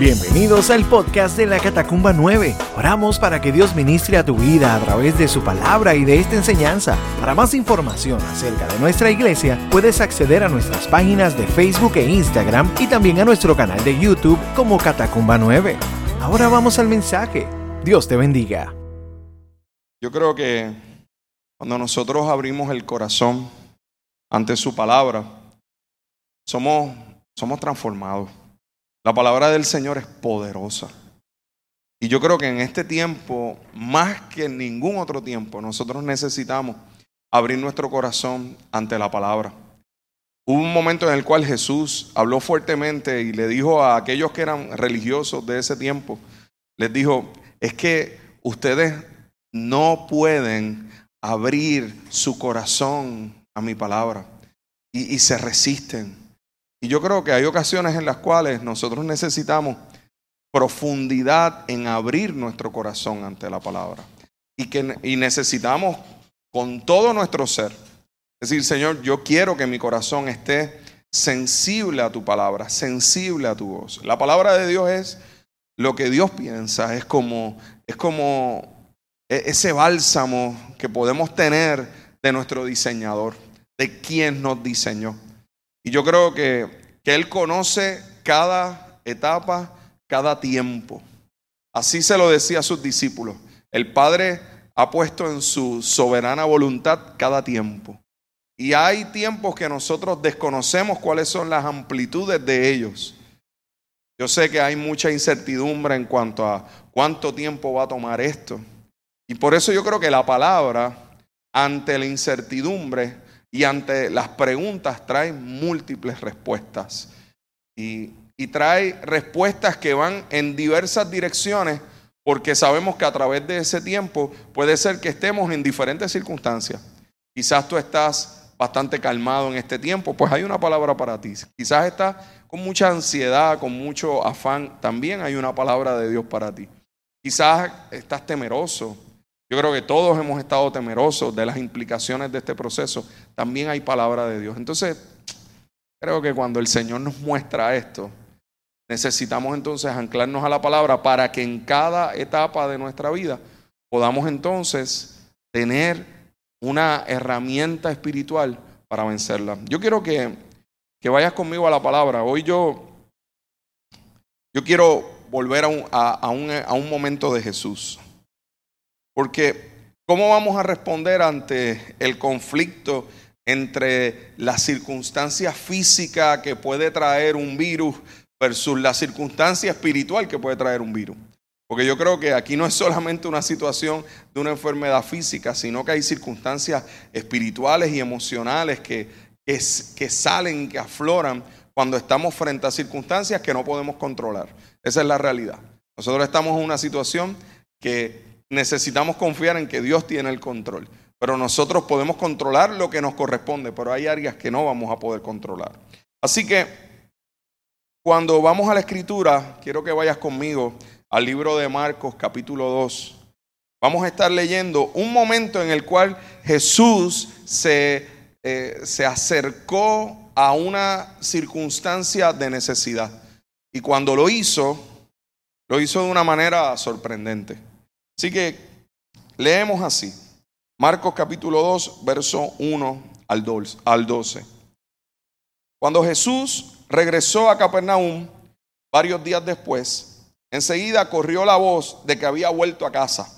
Bienvenidos al podcast de la Catacumba 9. Oramos para que Dios ministre a tu vida a través de su palabra y de esta enseñanza. Para más información acerca de nuestra iglesia, puedes acceder a nuestras páginas de Facebook e Instagram y también a nuestro canal de YouTube como Catacumba 9. Ahora vamos al mensaje. Dios te bendiga. Yo creo que cuando nosotros abrimos el corazón ante su palabra, somos, somos transformados. La palabra del Señor es poderosa. Y yo creo que en este tiempo, más que en ningún otro tiempo, nosotros necesitamos abrir nuestro corazón ante la palabra. Hubo un momento en el cual Jesús habló fuertemente y le dijo a aquellos que eran religiosos de ese tiempo, les dijo, es que ustedes no pueden abrir su corazón a mi palabra y, y se resisten. Y yo creo que hay ocasiones en las cuales nosotros necesitamos profundidad en abrir nuestro corazón ante la palabra. Y, que, y necesitamos con todo nuestro ser decir, Señor, yo quiero que mi corazón esté sensible a tu palabra, sensible a tu voz. La palabra de Dios es lo que Dios piensa, es como, es como e, ese bálsamo que podemos tener de nuestro diseñador, de quien nos diseñó. Y yo creo que, que Él conoce cada etapa, cada tiempo. Así se lo decía a sus discípulos. El Padre ha puesto en su soberana voluntad cada tiempo. Y hay tiempos que nosotros desconocemos cuáles son las amplitudes de ellos. Yo sé que hay mucha incertidumbre en cuanto a cuánto tiempo va a tomar esto. Y por eso yo creo que la palabra, ante la incertidumbre, y ante las preguntas trae múltiples respuestas. Y, trae respuestas que van en diversas direcciones porque sabemos que a través de ese tiempo puede ser que estemos en diferentes circunstancias. Quizás tú estás bastante calmado en este tiempo, pues hay una palabra para ti. Quizás estás con mucha ansiedad, con mucho afán, también hay una palabra de Dios para ti. Quizás estás temeroso, yo creo que todos hemos estado temerosos de las implicaciones de este proceso. También hay palabra de Dios. Entonces, creo que cuando el Señor nos muestra esto, necesitamos entonces anclarnos a la palabra para que en cada etapa de nuestra vida podamos entonces tener una herramienta espiritual para vencerla. Yo quiero que, que vayas conmigo a la palabra. Hoy yo, yo quiero volver a un, a un, a un momento de Jesús. Porque ¿cómo vamos a responder ante el conflicto entre la circunstancia física que puede traer un virus versus la circunstancia espiritual que puede traer un virus? Porque yo creo que aquí no es solamente una situación de una enfermedad física, sino que hay circunstancias espirituales y emocionales que, que, que salen, que afloran cuando estamos frente a circunstancias que no podemos controlar. Esa es la realidad. Nosotros estamos en una situación que necesitamos confiar en que Dios tiene el control. Pero nosotros podemos controlar lo que nos corresponde, pero hay áreas que no vamos a poder controlar. Así que cuando vamos a la escritura, quiero que vayas conmigo al libro de Marcos capítulo 2. Vamos a estar leyendo un momento en el cual Jesús se, eh, se acercó a una circunstancia de necesidad. Y cuando lo hizo, lo hizo de una manera sorprendente. Así que leemos así. Marcos capítulo 2, verso 1 al 12. Cuando Jesús regresó a Capernaum, varios días después, enseguida corrió la voz de que había vuelto a casa.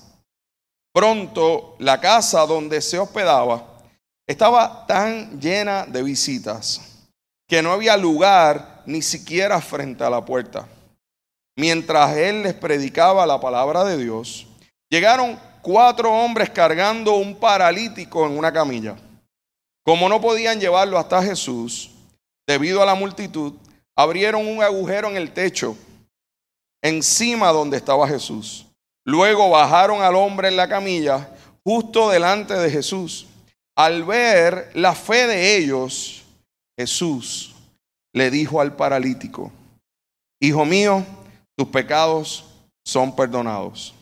Pronto la casa donde se hospedaba estaba tan llena de visitas que no había lugar ni siquiera frente a la puerta. Mientras él les predicaba la palabra de Dios, Llegaron cuatro hombres cargando un paralítico en una camilla. Como no podían llevarlo hasta Jesús, debido a la multitud, abrieron un agujero en el techo, encima donde estaba Jesús. Luego bajaron al hombre en la camilla, justo delante de Jesús. Al ver la fe de ellos, Jesús le dijo al paralítico, Hijo mío, tus pecados son perdonados.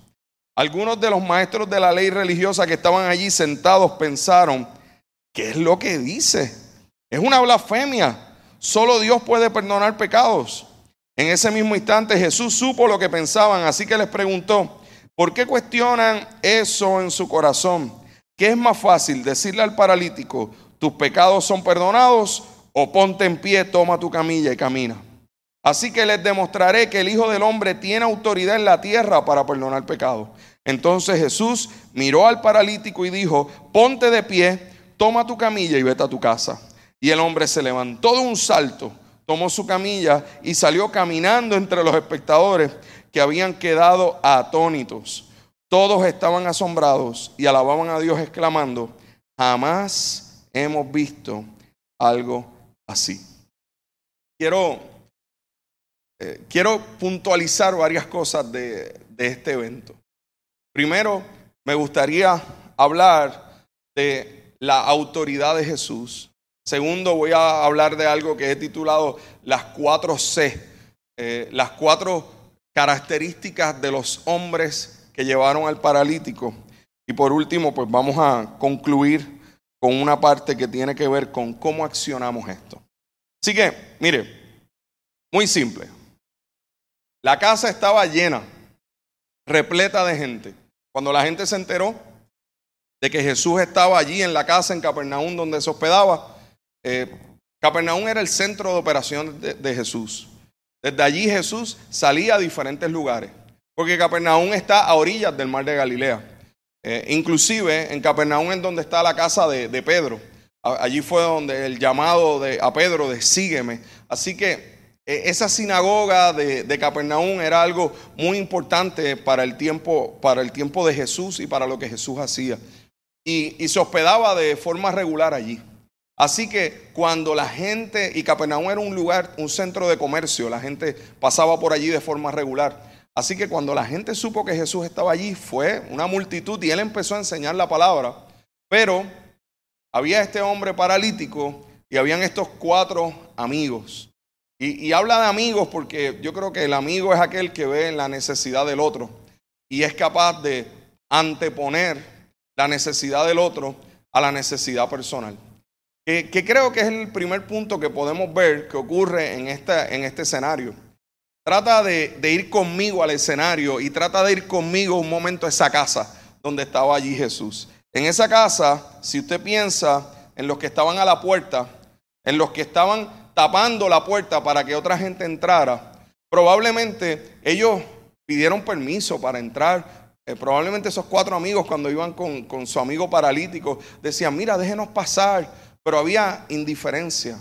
Algunos de los maestros de la ley religiosa que estaban allí sentados pensaron, ¿qué es lo que dice? Es una blasfemia. Solo Dios puede perdonar pecados. En ese mismo instante Jesús supo lo que pensaban, así que les preguntó, ¿por qué cuestionan eso en su corazón? ¿Qué es más fácil decirle al paralítico, tus pecados son perdonados, o ponte en pie, toma tu camilla y camina? Así que les demostraré que el Hijo del Hombre tiene autoridad en la tierra para perdonar pecados. Entonces Jesús miró al paralítico y dijo, ponte de pie, toma tu camilla y vete a tu casa. Y el hombre se levantó de un salto, tomó su camilla y salió caminando entre los espectadores que habían quedado atónitos. Todos estaban asombrados y alababan a Dios exclamando, jamás hemos visto algo así. Quiero, eh, quiero puntualizar varias cosas de, este evento. Primero, me gustaría hablar de la autoridad de Jesús. Segundo, voy a hablar de algo que he titulado las cuatro C, eh, las cuatro características de los hombres que llevaron al paralítico. Y por último, pues vamos a concluir con una parte que tiene que ver con cómo accionamos esto. Así que, mire, muy simple. La casa estaba llena, repleta de gente. Cuando la gente se enteró de que Jesús estaba allí en la casa en Capernaum donde se hospedaba, eh, Capernaum era el centro de operación de, Jesús. Desde allí Jesús salía a diferentes lugares, porque Capernaum está a orillas del mar de Galilea. Eh, inclusive en Capernaum es donde está la casa de, Pedro. Allí fue donde el llamado de, a Pedro de sígueme. Así que esa sinagoga de, Capernaum era algo muy importante para el, tiempo, para el tiempo de Jesús y para lo que Jesús hacía. Y, y, se hospedaba de forma regular allí. Así que cuando la gente, y Capernaum era un lugar, un centro de comercio, la gente pasaba por allí de forma regular. Así que cuando la gente supo que Jesús estaba allí, fue una multitud y él empezó a enseñar la palabra. Pero había este hombre paralítico y habían estos cuatro amigos. Y, habla de amigos porque yo creo que el amigo es aquel que ve la necesidad del otro y es capaz de anteponer la necesidad del otro a la necesidad personal. Que, creo que es el primer punto que podemos ver que ocurre en, en este escenario. Trata de, de, ir conmigo al escenario y trata de ir conmigo un momento a esa casa donde estaba allí Jesús. En esa casa, si usted piensa en los que estaban a la puerta, en los que estaban tapando la puerta para que otra gente entrara, probablemente ellos pidieron permiso para entrar. Eh, probablemente esos cuatro amigos cuando iban con, su amigo paralítico decían, mira, déjenos pasar, pero había indiferencia.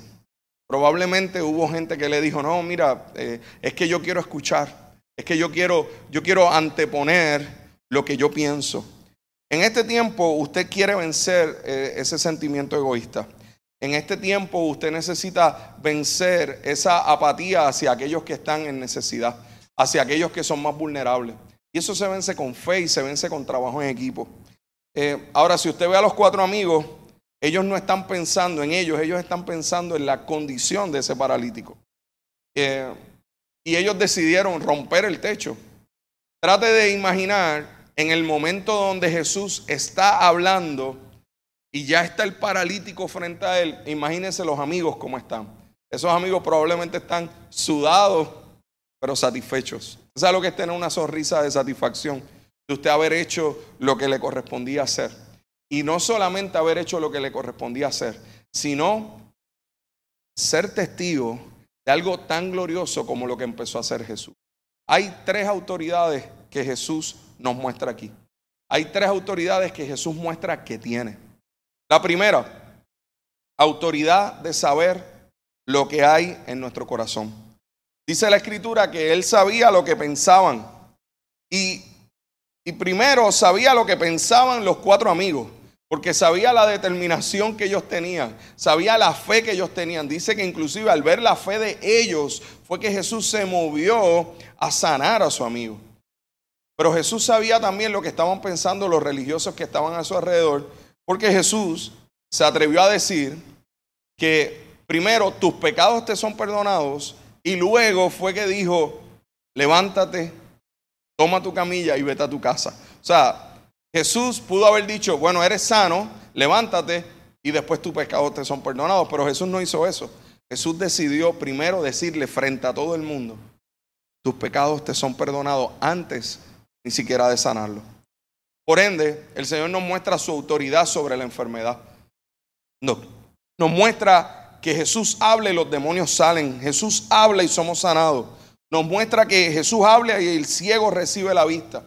Probablemente hubo gente que le dijo, no, mira, eh, es que yo quiero escuchar, es que yo quiero, yo quiero anteponer lo que yo pienso. En este tiempo usted quiere vencer eh, ese sentimiento egoísta. En este tiempo usted necesita vencer esa apatía hacia aquellos que están en necesidad, hacia aquellos que son más vulnerables. Y eso se vence con fe y se vence con trabajo en equipo. Eh, ahora, si usted ve a los cuatro amigos, ellos no están pensando en ellos, ellos están pensando en la condición de ese paralítico. Eh, y ellos decidieron romper el techo. Trate de imaginar en el momento donde Jesús está hablando y ya está el paralítico frente a él, imagínense los amigos cómo están. Esos amigos probablemente están sudados, pero satisfechos. ¿Sabe lo que es tener una sonrisa de satisfacción? De usted haber hecho lo que le correspondía hacer. Y no solamente haber hecho lo que le correspondía hacer, sino ser testigo de algo tan glorioso como lo que empezó a hacer Jesús. Hay tres autoridades que Jesús nos muestra aquí. Hay tres autoridades que Jesús muestra que tiene. La primera, autoridad de saber lo que hay en nuestro corazón. Dice la escritura que él sabía lo que pensaban. Y, primero sabía lo que pensaban los cuatro amigos, porque sabía la determinación que ellos tenían, sabía la fe que ellos tenían. Dice que inclusive al ver la fe de ellos fue que Jesús se movió a sanar a su amigo. Pero Jesús sabía también lo que estaban pensando los religiosos que estaban a su alrededor porque Jesús se atrevió a decir que primero tus pecados te son perdonados y luego fue que dijo, levántate, toma tu camilla y vete a tu casa. O sea, Jesús pudo haber dicho, bueno, eres sano, levántate y después tus pecados te son perdonados, pero Jesús no hizo eso. Jesús decidió primero decirle frente a todo el mundo, tus pecados te son perdonados antes ni siquiera de sanarlo. Por ende, el Señor nos muestra su autoridad sobre la enfermedad. No, nos muestra que Jesús habla y los demonios salen. Jesús habla y somos sanados. Nos muestra que Jesús habla y el ciego recibe la vista.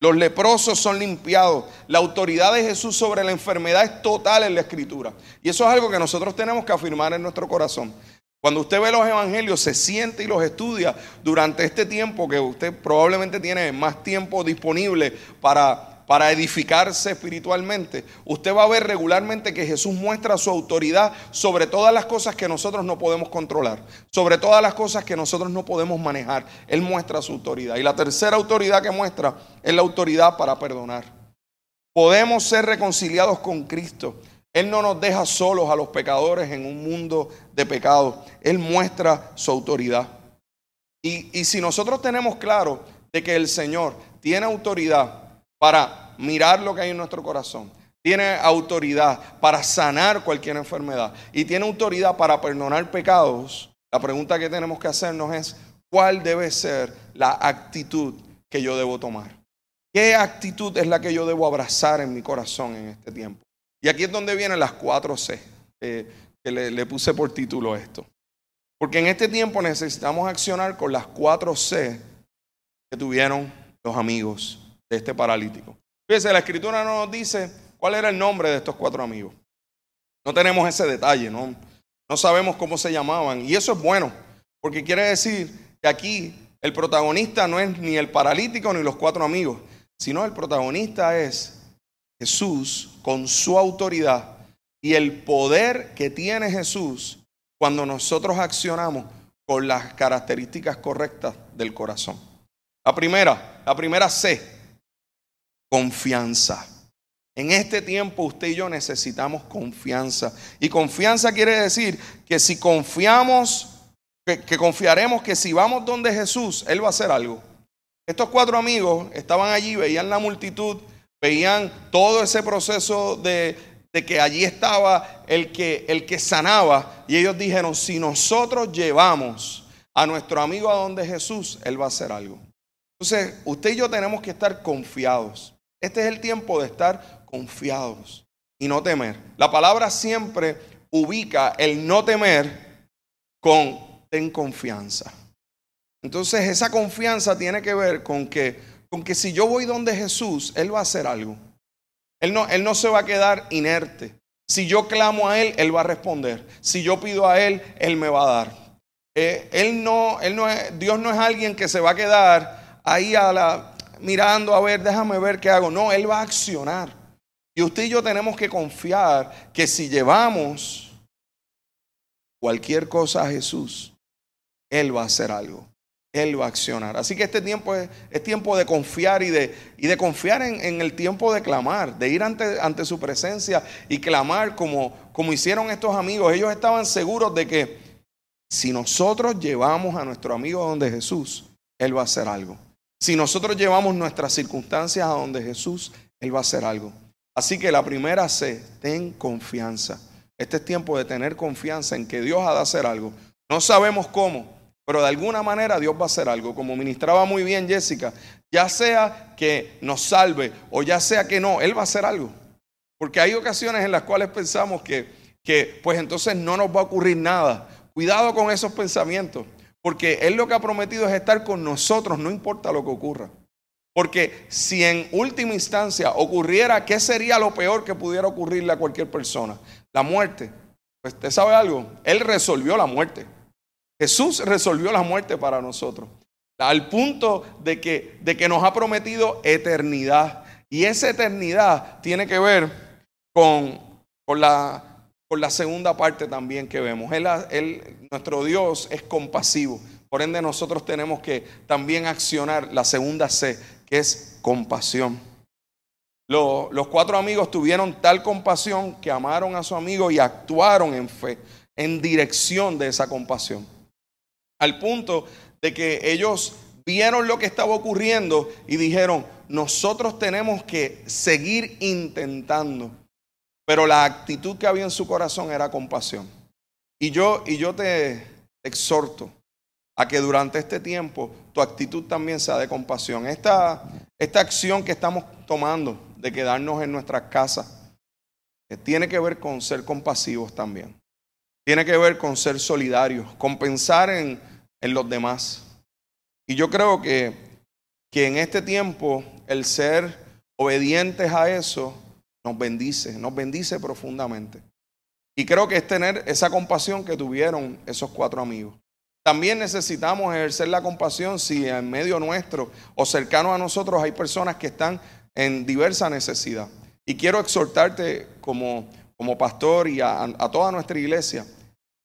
Los leprosos son limpiados. La autoridad de Jesús sobre la enfermedad es total en la escritura. Y eso es algo que nosotros tenemos que afirmar en nuestro corazón. Cuando usted ve los evangelios, se siente y los estudia durante este tiempo que usted probablemente tiene más tiempo disponible para para edificarse espiritualmente, usted va a ver regularmente que Jesús muestra su autoridad sobre todas las cosas que nosotros no podemos controlar, sobre todas las cosas que nosotros no podemos manejar. Él muestra su autoridad. Y la tercera autoridad que muestra es la autoridad para perdonar. Podemos ser reconciliados con Cristo. Él no nos deja solos a los pecadores en un mundo de pecado. Él muestra su autoridad. Y, y si nosotros tenemos claro de que el Señor tiene autoridad para mirar lo que hay en nuestro corazón. Tiene autoridad para sanar cualquier enfermedad. Y tiene autoridad para perdonar pecados. La pregunta que tenemos que hacernos es, ¿cuál debe ser la actitud que yo debo tomar? ¿Qué actitud es la que yo debo abrazar en mi corazón en este tiempo? Y aquí es donde vienen las cuatro C, que le, le puse por título esto. Porque en este tiempo necesitamos accionar con las cuatro C que tuvieron los amigos este paralítico. Fíjese, la escritura no nos dice cuál era el nombre de estos cuatro amigos. No tenemos ese detalle, ¿no? No sabemos cómo se llamaban. Y eso es bueno, porque quiere decir que aquí el protagonista no es ni el paralítico ni los cuatro amigos, sino el protagonista es Jesús con su autoridad y el poder que tiene Jesús cuando nosotros accionamos con las características correctas del corazón. La primera, la primera C, confianza. En este tiempo usted y yo necesitamos confianza. Y confianza quiere decir que si confiamos, que, confiaremos que si vamos donde Jesús, Él va a hacer algo. Estos cuatro amigos estaban allí, veían la multitud, veían todo ese proceso de, de que allí estaba el que, el que sanaba. Y ellos dijeron, si nosotros llevamos a nuestro amigo a donde Jesús, Él va a hacer algo. Entonces, usted y yo tenemos que estar confiados. Este es el tiempo de estar confiados y no temer. La palabra siempre ubica el no temer con ten confianza. Entonces esa confianza tiene que ver con que, con que si yo voy donde Jesús, Él va a hacer algo. Él no, él no se va a quedar inerte. Si yo clamo a Él, Él va a responder. Si yo pido a Él, Él me va a dar. Eh, él no, él no es, Dios no es alguien que se va a quedar ahí a la, mirando a ver, déjame ver qué hago. No, Él va a accionar. Y usted y yo tenemos que confiar que si llevamos cualquier cosa a Jesús, Él va a hacer algo. Él va a accionar. Así que este tiempo es, tiempo de confiar y de, confiar en, el tiempo de clamar, de ir ante, ante su presencia y clamar como, como hicieron estos amigos. Ellos estaban seguros de que si nosotros llevamos a nuestro amigo donde Jesús, Él va a hacer algo. Si nosotros llevamos nuestras circunstancias a donde Jesús, Él va a hacer algo. Así que la primera C, ten confianza. Este es tiempo de tener confianza en que Dios ha de hacer algo. No sabemos cómo, pero de alguna manera Dios va a hacer algo. Como ministraba muy bien Jessica, ya sea que nos salve o ya sea que no, Él va a hacer algo. Porque hay ocasiones en las cuales pensamos que, que pues entonces no nos va a ocurrir nada. Cuidado con esos pensamientos. Porque Él lo que ha prometido es estar con nosotros, no importa lo que ocurra. Porque si en última instancia ocurriera, ¿qué sería lo peor que pudiera ocurrirle a cualquier persona? La muerte. Pues usted sabe algo, Él resolvió la muerte. Jesús resolvió la muerte para nosotros. Al punto de que, de que nos ha prometido eternidad. Y esa eternidad tiene que ver con, con la por la segunda parte también que vemos. Él, nuestro Dios es compasivo. Por ende nosotros tenemos que también accionar la segunda C, que es compasión. los cuatro amigos tuvieron tal compasión que amaron a su amigo y actuaron en fe, en dirección de esa compasión. Al punto de que ellos vieron lo que estaba ocurriendo y dijeron, nosotros tenemos que seguir intentando. Pero la actitud que había en su corazón era compasión. Y yo, y yo te exhorto a que durante este tiempo tu actitud también sea de compasión. Esta, esta acción que estamos tomando de quedarnos en nuestras casas eh, tiene que ver con ser compasivos también. Tiene que ver con ser solidarios, con pensar en, en los demás. Y yo creo que, que en este tiempo el ser obedientes a eso nos bendice, nos bendice profundamente. Y creo que es tener esa compasión que tuvieron esos cuatro amigos. También necesitamos ejercer la compasión si en medio nuestro o cercano a nosotros hay personas que están en diversa necesidad. Y quiero exhortarte como, como pastor y a, toda nuestra iglesia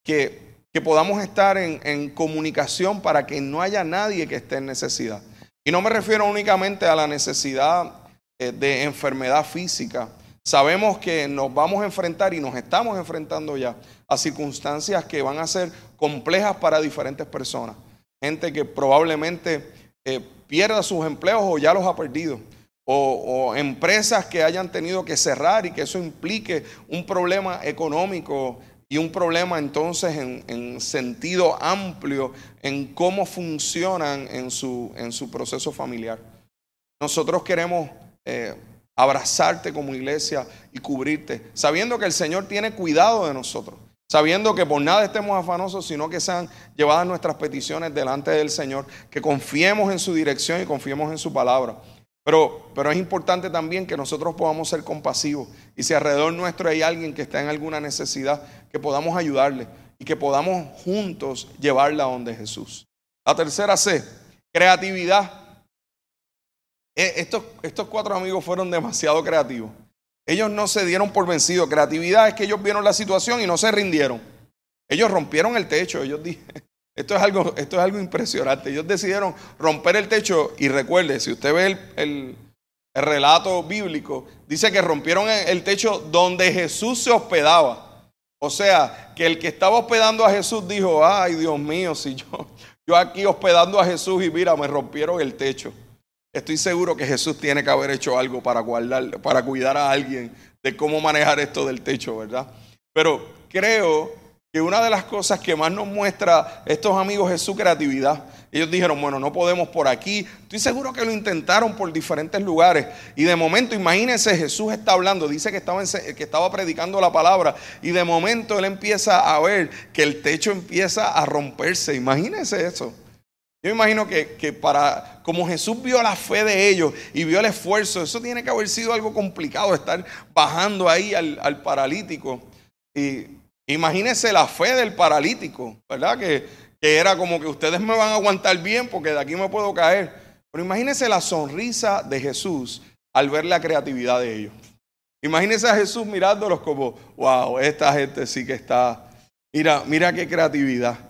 que, que podamos estar en, comunicación para que no haya nadie que esté en necesidad. Y no me refiero únicamente a la necesidad eh, de enfermedad física, Sabemos que nos vamos a enfrentar y nos estamos enfrentando ya a circunstancias que van a ser complejas para diferentes personas. Gente que probablemente eh, pierda sus empleos o ya los ha perdido. O, empresas que hayan tenido que cerrar y que eso implique un problema económico y un problema entonces en, sentido amplio en cómo funcionan en su, en su proceso familiar. Nosotros queremos eh, abrazarte como iglesia y cubrirte, sabiendo que el Señor tiene cuidado de nosotros, sabiendo que por nada estemos afanosos, sino que sean llevadas nuestras peticiones delante del Señor, que confiemos en su dirección y confiemos en su palabra. Pero, pero es importante también que nosotros podamos ser compasivos y si alrededor nuestro hay alguien que está en alguna necesidad, que podamos ayudarle y que podamos juntos llevarla donde Jesús. La tercera C, creatividad. Eh, estos, estos cuatro amigos fueron demasiado creativos. Ellos no se dieron por vencidos. Creatividad es que ellos vieron la situación y no se rindieron. Ellos rompieron el techo. Ellos dijeron, esto es algo, esto es algo impresionante. Ellos decidieron romper el techo y recuerde, si usted ve el, el, relato bíblico, dice que rompieron el techo donde Jesús se hospedaba. O sea, que el que estaba hospedando a Jesús dijo, ay Dios mío, si yo, yo aquí hospedando a Jesús y mira, me rompieron el techo. Estoy seguro que Jesús tiene que haber hecho algo para, guardar, para cuidar a alguien de cómo manejar esto del techo, ¿verdad? Pero creo que una de las cosas que más nos muestra estos amigos es su creatividad. Ellos dijeron, bueno, no podemos por aquí. Estoy seguro que lo intentaron por diferentes lugares. Y de momento, imagínense, Jesús está hablando, dice que estaba, que estaba predicando la palabra. Y de momento él empieza a ver que el techo empieza a romperse. Imagínense eso. Yo imagino que, para, como Jesús vio la fe de ellos y vio el esfuerzo, eso tiene que haber sido algo complicado, estar bajando ahí al, paralítico. Y imagínense la fe del paralítico, ¿verdad? Que, era como que ustedes me van a aguantar bien porque de aquí me puedo caer. Pero imagínense la sonrisa de Jesús al ver la creatividad de ellos. Imagínense a Jesús mirándolos como, wow, esta gente sí que está, mira, mira qué creatividad.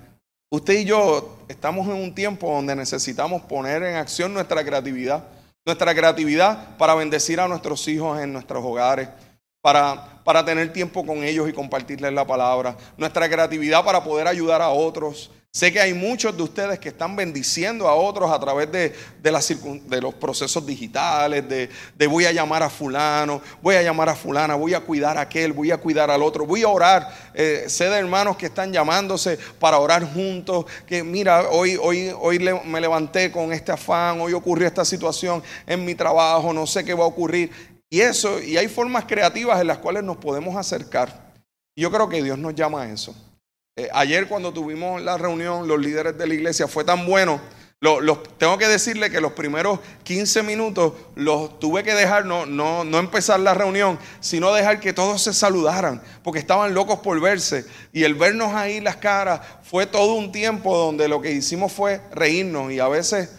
Usted y yo estamos en un tiempo donde necesitamos poner en acción nuestra creatividad. Nuestra creatividad para bendecir a nuestros hijos en nuestros hogares, para, para tener tiempo con ellos y compartirles la palabra. Nuestra creatividad para poder ayudar a otros. Sé que hay muchos de ustedes que están bendiciendo a otros a través de, de, los procesos digitales, de, voy a llamar a fulano, voy a llamar a fulana, voy a cuidar a aquel, voy a cuidar al otro, voy a orar. Eh, sé de hermanos que están llamándose para orar juntos, que mira, hoy, hoy, hoy me levanté con este afán, hoy ocurrió esta situación en mi trabajo, no sé qué va a ocurrir. Y eso, y hay formas creativas en las cuales nos podemos acercar. Yo creo que Dios nos llama a eso. Eh, ayer cuando tuvimos la reunión, los líderes de la iglesia, fue tan bueno. tengo que decirle que los primeros 15 minutos los tuve que dejar, no, no, no empezar la reunión, sino dejar que todos se saludaran, porque estaban locos por verse. Y el vernos ahí las caras fue todo un tiempo donde lo que hicimos fue reírnos. Y a veces,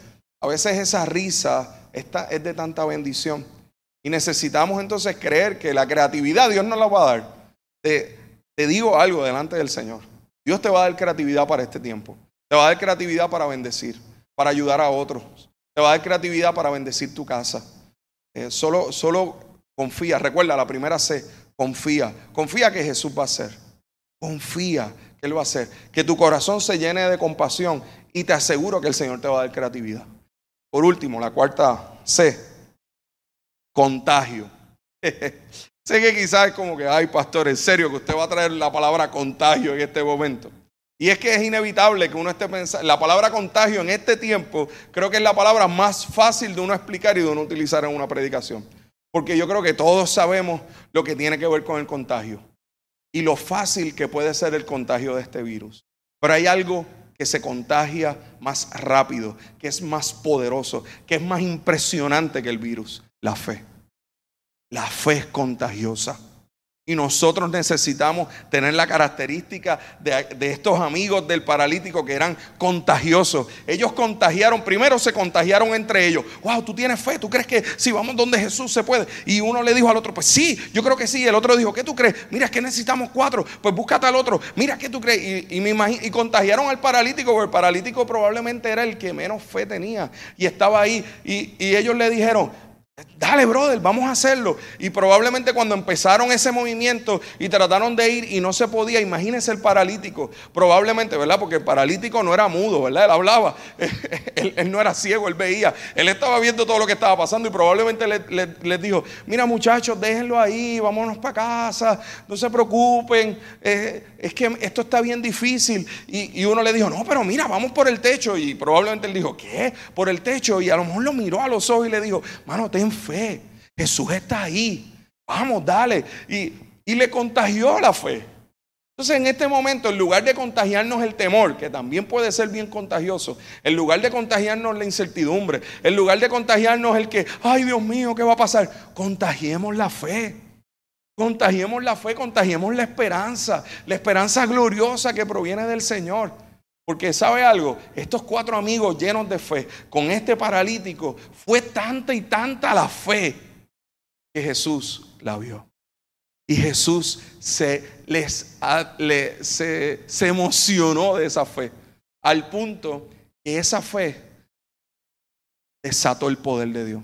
a veces esa risa es de tanta bendición. Y necesitamos entonces creer que la creatividad Dios nos la va a dar. te digo algo delante del Señor. Dios te va a dar creatividad para este tiempo. Te va a dar creatividad para bendecir, para ayudar a otros. Te va a dar creatividad para bendecir tu casa. Eh, solo, solo confía. Recuerda la primera C. Confía. Confía que Jesús va a hacer. Confía que Él va a hacer. Que tu corazón se llene de compasión y te aseguro que el Señor te va a dar creatividad. Por último, la cuarta C. Contagio. Sé que quizás es como que, ay, pastor, en serio que usted va a traer la palabra contagio en este momento. Y es que es inevitable que uno esté pensando, la palabra contagio en este tiempo creo que es la palabra más fácil de uno explicar y de uno utilizar en una predicación. Porque yo creo que todos sabemos lo que tiene que ver con el contagio y lo fácil que puede ser el contagio de este virus. Pero hay algo que se contagia más rápido, que es más poderoso, que es más impresionante que el virus, la fe. La fe es contagiosa. Y nosotros necesitamos tener la característica de, estos amigos del paralítico que eran contagiosos. Ellos contagiaron, primero se contagiaron entre ellos. Wow, tú tienes fe, tú crees que si vamos donde Jesús se puede. Y uno le dijo al otro, pues sí, yo creo que sí. El otro dijo, ¿qué tú crees? Mira, es que necesitamos cuatro. Pues búscate al otro. Mira, ¿qué tú crees? Y, me y contagiaron al paralítico, porque el paralítico probablemente era el que menos fe tenía. Y estaba ahí. y ellos le dijeron, Dale, brother, vamos a hacerlo. Y probablemente cuando empezaron ese movimiento y trataron de ir y no se podía, imagínense el paralítico, probablemente, ¿verdad? Porque el paralítico no era mudo, ¿verdad? Él hablaba, él, no era ciego, él veía, él estaba viendo todo lo que estaba pasando y probablemente les dijo, mira muchachos, déjenlo ahí, vámonos para casa, no se preocupen, eh, es que esto está bien difícil. Y, y uno le dijo, no, pero mira, vamos por el techo. Y probablemente él dijo, ¿qué? Por el techo. Y a lo mejor lo miró a los ojos y le dijo, mano, ten fe. Jesús está ahí. Vamos, dale. Y, le contagió la fe. Entonces en este momento, en lugar de contagiarnos el temor, que también puede ser bien contagioso, en lugar de contagiarnos la incertidumbre, en lugar de contagiarnos el que, ay Dios mío, ¿qué va a pasar? Contagiemos la fe. Contagiemos la fe, contagiemos la esperanza, la esperanza gloriosa que proviene del Señor. Porque sabe algo, estos cuatro amigos llenos de fe, con este paralítico, fue tanta y tanta la fe que Jesús la vio. Y Jesús se, les, se, se emocionó de esa fe, al punto que esa fe desató el poder de Dios.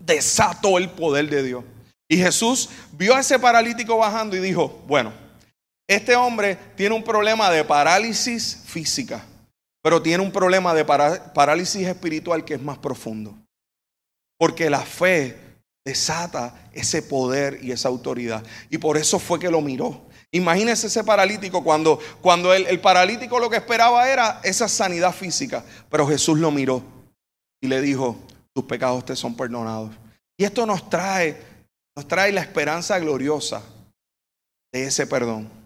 Desató el poder de Dios. Y Jesús vio a ese paralítico bajando y dijo, bueno, este hombre tiene un problema de parálisis física, pero tiene un problema de parálisis espiritual que es más profundo. Porque la fe desata ese poder y esa autoridad. Y por eso fue que lo miró. Imagínese ese paralítico cuando, cuando el, el paralítico lo que esperaba era esa sanidad física, pero Jesús lo miró y le dijo, tus pecados te son perdonados. Y esto nos trae, nos trae la esperanza gloriosa de ese perdón.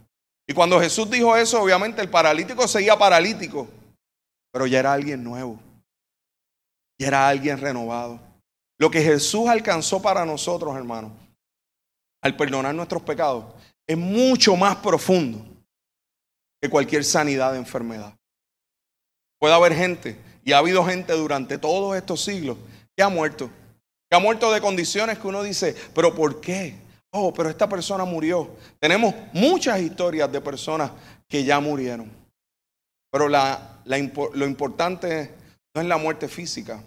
Y cuando Jesús dijo eso, obviamente el paralítico seguía paralítico, pero ya era alguien nuevo, ya era alguien renovado. Lo que Jesús alcanzó para nosotros, hermanos, al perdonar nuestros pecados, es mucho más profundo que cualquier sanidad de enfermedad. Puede haber gente, y ha habido gente durante todos estos siglos, que ha muerto, que ha muerto de condiciones que uno dice, pero ¿por qué? Oh, pero esta persona murió. Tenemos muchas historias de personas que ya murieron. Pero lo importante no es la muerte física,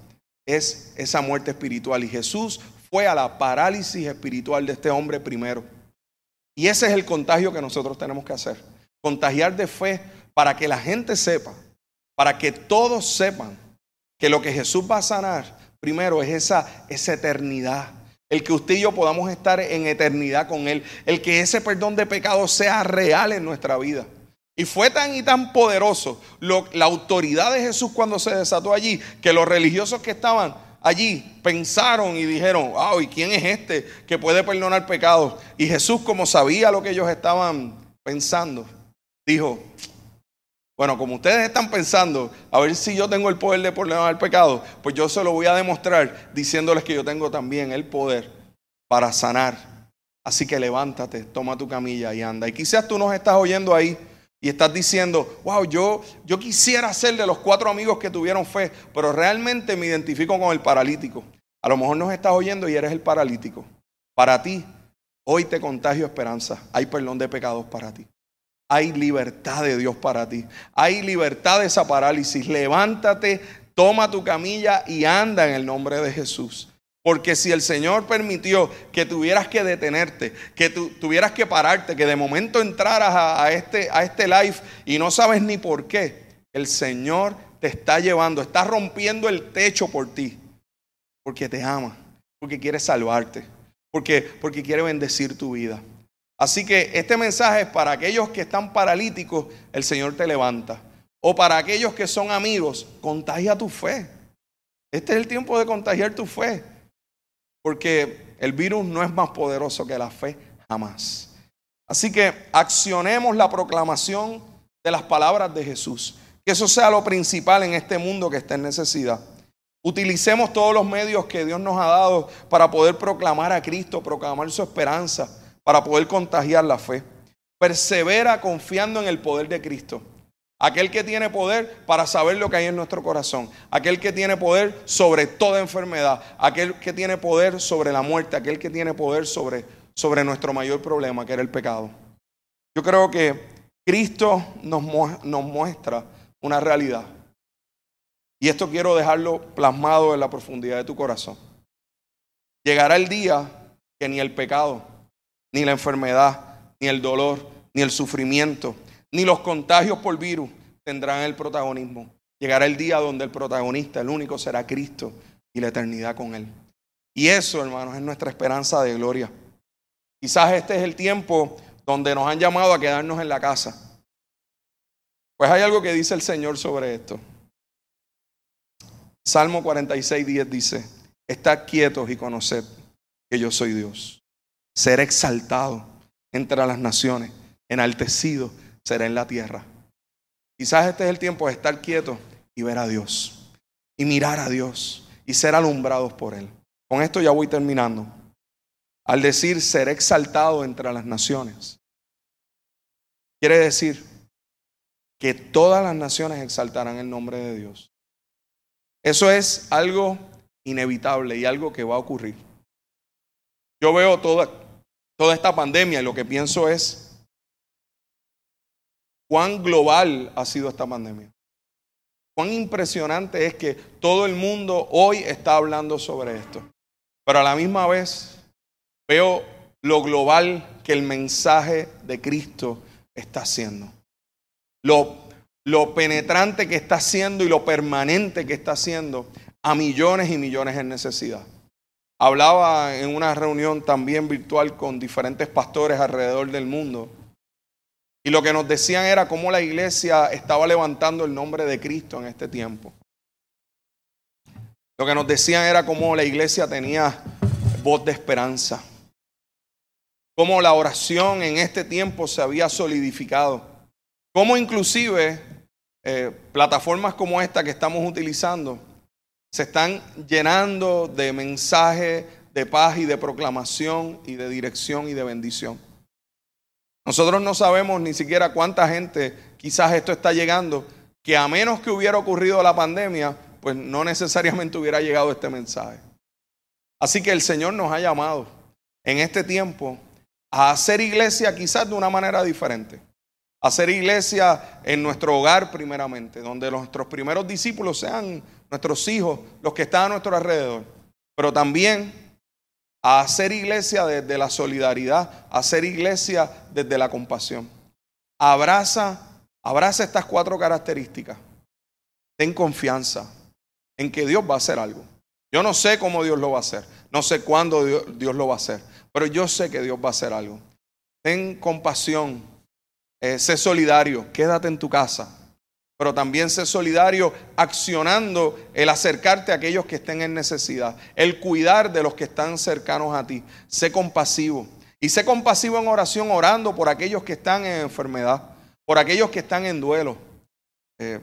es esa muerte espiritual. Y Jesús fue a la parálisis espiritual de este hombre primero. Y ese es el contagio que nosotros tenemos que hacer. Contagiar de fe para que la gente sepa, para que todos sepan que lo que Jesús va a sanar primero es esa, esa eternidad el que usted y yo podamos estar en eternidad con Él. El que ese perdón de pecados sea real en nuestra vida. Y fue tan y tan poderoso la autoridad de Jesús cuando se desató allí, que los religiosos que estaban allí pensaron y dijeron, wow, ¿y quién es este que puede perdonar pecados? Y Jesús, como sabía lo que ellos estaban pensando, dijo, bueno, como ustedes están pensando, a ver si yo tengo el poder de perdonar el pecado, pues yo se lo voy a demostrar diciéndoles que yo tengo también el poder para sanar. Así que levántate, toma tu camilla y anda. Y quizás tú nos estás oyendo ahí y estás diciendo, wow, yo, yo quisiera ser de los cuatro amigos que tuvieron fe, pero realmente me identifico con el paralítico. A lo mejor nos estás oyendo y eres el paralítico. Para ti, hoy te contagio esperanza. Hay perdón de pecados para ti. Hay libertad de Dios para ti. Hay libertad de esa parálisis. Levántate, toma tu camilla y anda en el nombre de Jesús. Porque si el Señor permitió que tuvieras que detenerte, que tuvieras que pararte, que de momento entraras a, este, a este live y no sabes ni por qué, el Señor te está llevando, está rompiendo el techo por ti. Porque te ama, porque quiere salvarte, porque, porque quiere bendecir tu vida. Así que este mensaje es para aquellos que están paralíticos, el Señor te levanta. O para aquellos que son amigos, contagia tu fe. Este es el tiempo de contagiar tu fe. Porque el virus no es más poderoso que la fe, jamás. Así que accionemos la proclamación de las palabras de Jesús. Que eso sea lo principal en este mundo que está en necesidad. Utilicemos todos los medios que Dios nos ha dado para poder proclamar a Cristo, proclamar su esperanza, para poder contagiar la fe. Persevera confiando en el poder de Cristo. Aquel que tiene poder para saber lo que hay en nuestro corazón. Aquel que tiene poder sobre toda enfermedad. Aquel que tiene poder sobre la muerte. Aquel que tiene poder sobre, sobre nuestro mayor problema, que era el pecado. Yo creo que Cristo nos, nos muestra una realidad. Y esto quiero dejarlo plasmado en la profundidad de tu corazón. Llegará el día que ni el pecado, ni la enfermedad, ni el dolor, ni el sufrimiento, ni los contagios por virus tendrán el protagonismo. Llegará el día donde el protagonista, el único, será Cristo y la eternidad con Él. Y eso, hermanos, es nuestra esperanza de gloria. Quizás este es el tiempo donde nos han llamado a quedarnos en la casa. Pues hay algo que dice el Señor sobre esto. Salmo 46, 10 dice, estad quietos y conoced que yo soy Dios. Ser exaltado entre las naciones, enaltecido será en la tierra. Quizás este es el tiempo de estar quietos y ver a Dios, y mirar a Dios, y ser alumbrados por Él. Con esto ya voy terminando. Al decir ser exaltado entre las naciones, quiere decir que todas las naciones exaltarán el nombre de Dios. Eso es algo inevitable y algo que va a ocurrir. Yo veo toda, toda esta pandemia y lo que pienso es cuán global ha sido esta pandemia. Cuán impresionante es que todo el mundo hoy está hablando sobre esto. Pero a la misma vez veo lo global que el mensaje de Cristo está haciendo. Lo lo penetrante que está haciendo y lo permanente que está haciendo a millones y millones en necesidad. Hablaba en una reunión también virtual con diferentes pastores alrededor del mundo. Y lo que nos decían era cómo la iglesia estaba levantando el nombre de Cristo en este tiempo. Lo que nos decían era cómo la iglesia tenía voz de esperanza. Cómo la oración en este tiempo se había solidificado. Cómo inclusive eh, plataformas como esta que estamos utilizando se están llenando de mensajes de paz y de proclamación y de dirección y de bendición. Nosotros no sabemos ni siquiera cuánta gente quizás esto está llegando, que a menos que hubiera ocurrido la pandemia, pues no necesariamente hubiera llegado este mensaje. Así que el Señor nos ha llamado en este tiempo a hacer iglesia quizás de una manera diferente hacer iglesia en nuestro hogar primeramente, donde nuestros primeros discípulos sean nuestros hijos, los que están a nuestro alrededor, pero también a hacer iglesia desde la solidaridad, a hacer iglesia desde la compasión. Abraza, abraza estas cuatro características. Ten confianza en que Dios va a hacer algo. Yo no sé cómo Dios lo va a hacer, no sé cuándo Dios, Dios lo va a hacer, pero yo sé que Dios va a hacer algo. Ten compasión eh, sé solidario, quédate en tu casa. Pero también sé solidario accionando el acercarte a aquellos que estén en necesidad, el cuidar de los que están cercanos a ti. Sé compasivo. Y sé compasivo en oración, orando por aquellos que están en enfermedad, por aquellos que están en duelo. Eh,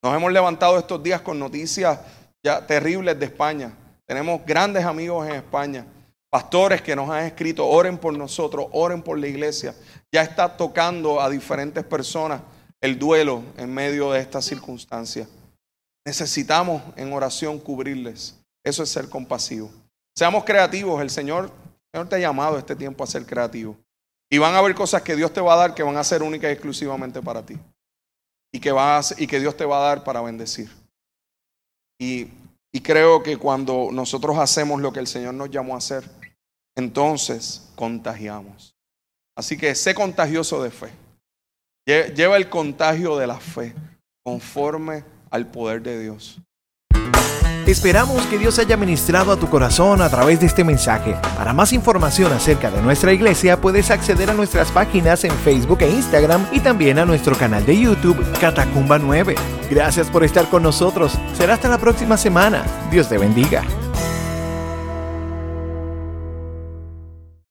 nos hemos levantado estos días con noticias ya terribles de España. Tenemos grandes amigos en España, pastores que nos han escrito, oren por nosotros, oren por la iglesia ya está tocando a diferentes personas el duelo en medio de estas circunstancias. Necesitamos en oración cubrirles. Eso es ser compasivo. Seamos creativos. El Señor, te ha llamado este tiempo a ser creativo. Y van a haber cosas que Dios te va a dar que van a ser únicas y exclusivamente para ti. Y que, y que Dios te va a dar para bendecir. Y creo que cuando nosotros hacemos lo que el Señor nos llamó a hacer, entonces contagiamos. Así que sé contagioso de fe. Lleva el contagio de la fe conforme al poder de Dios. Esperamos que Dios haya ministrado a tu corazón a través de este mensaje. Para más información acerca de nuestra iglesia puedes acceder a nuestras páginas en Facebook e Instagram y también a nuestro canal de YouTube Catacumba 9. Gracias por estar con nosotros. Será hasta la próxima semana. Dios te bendiga.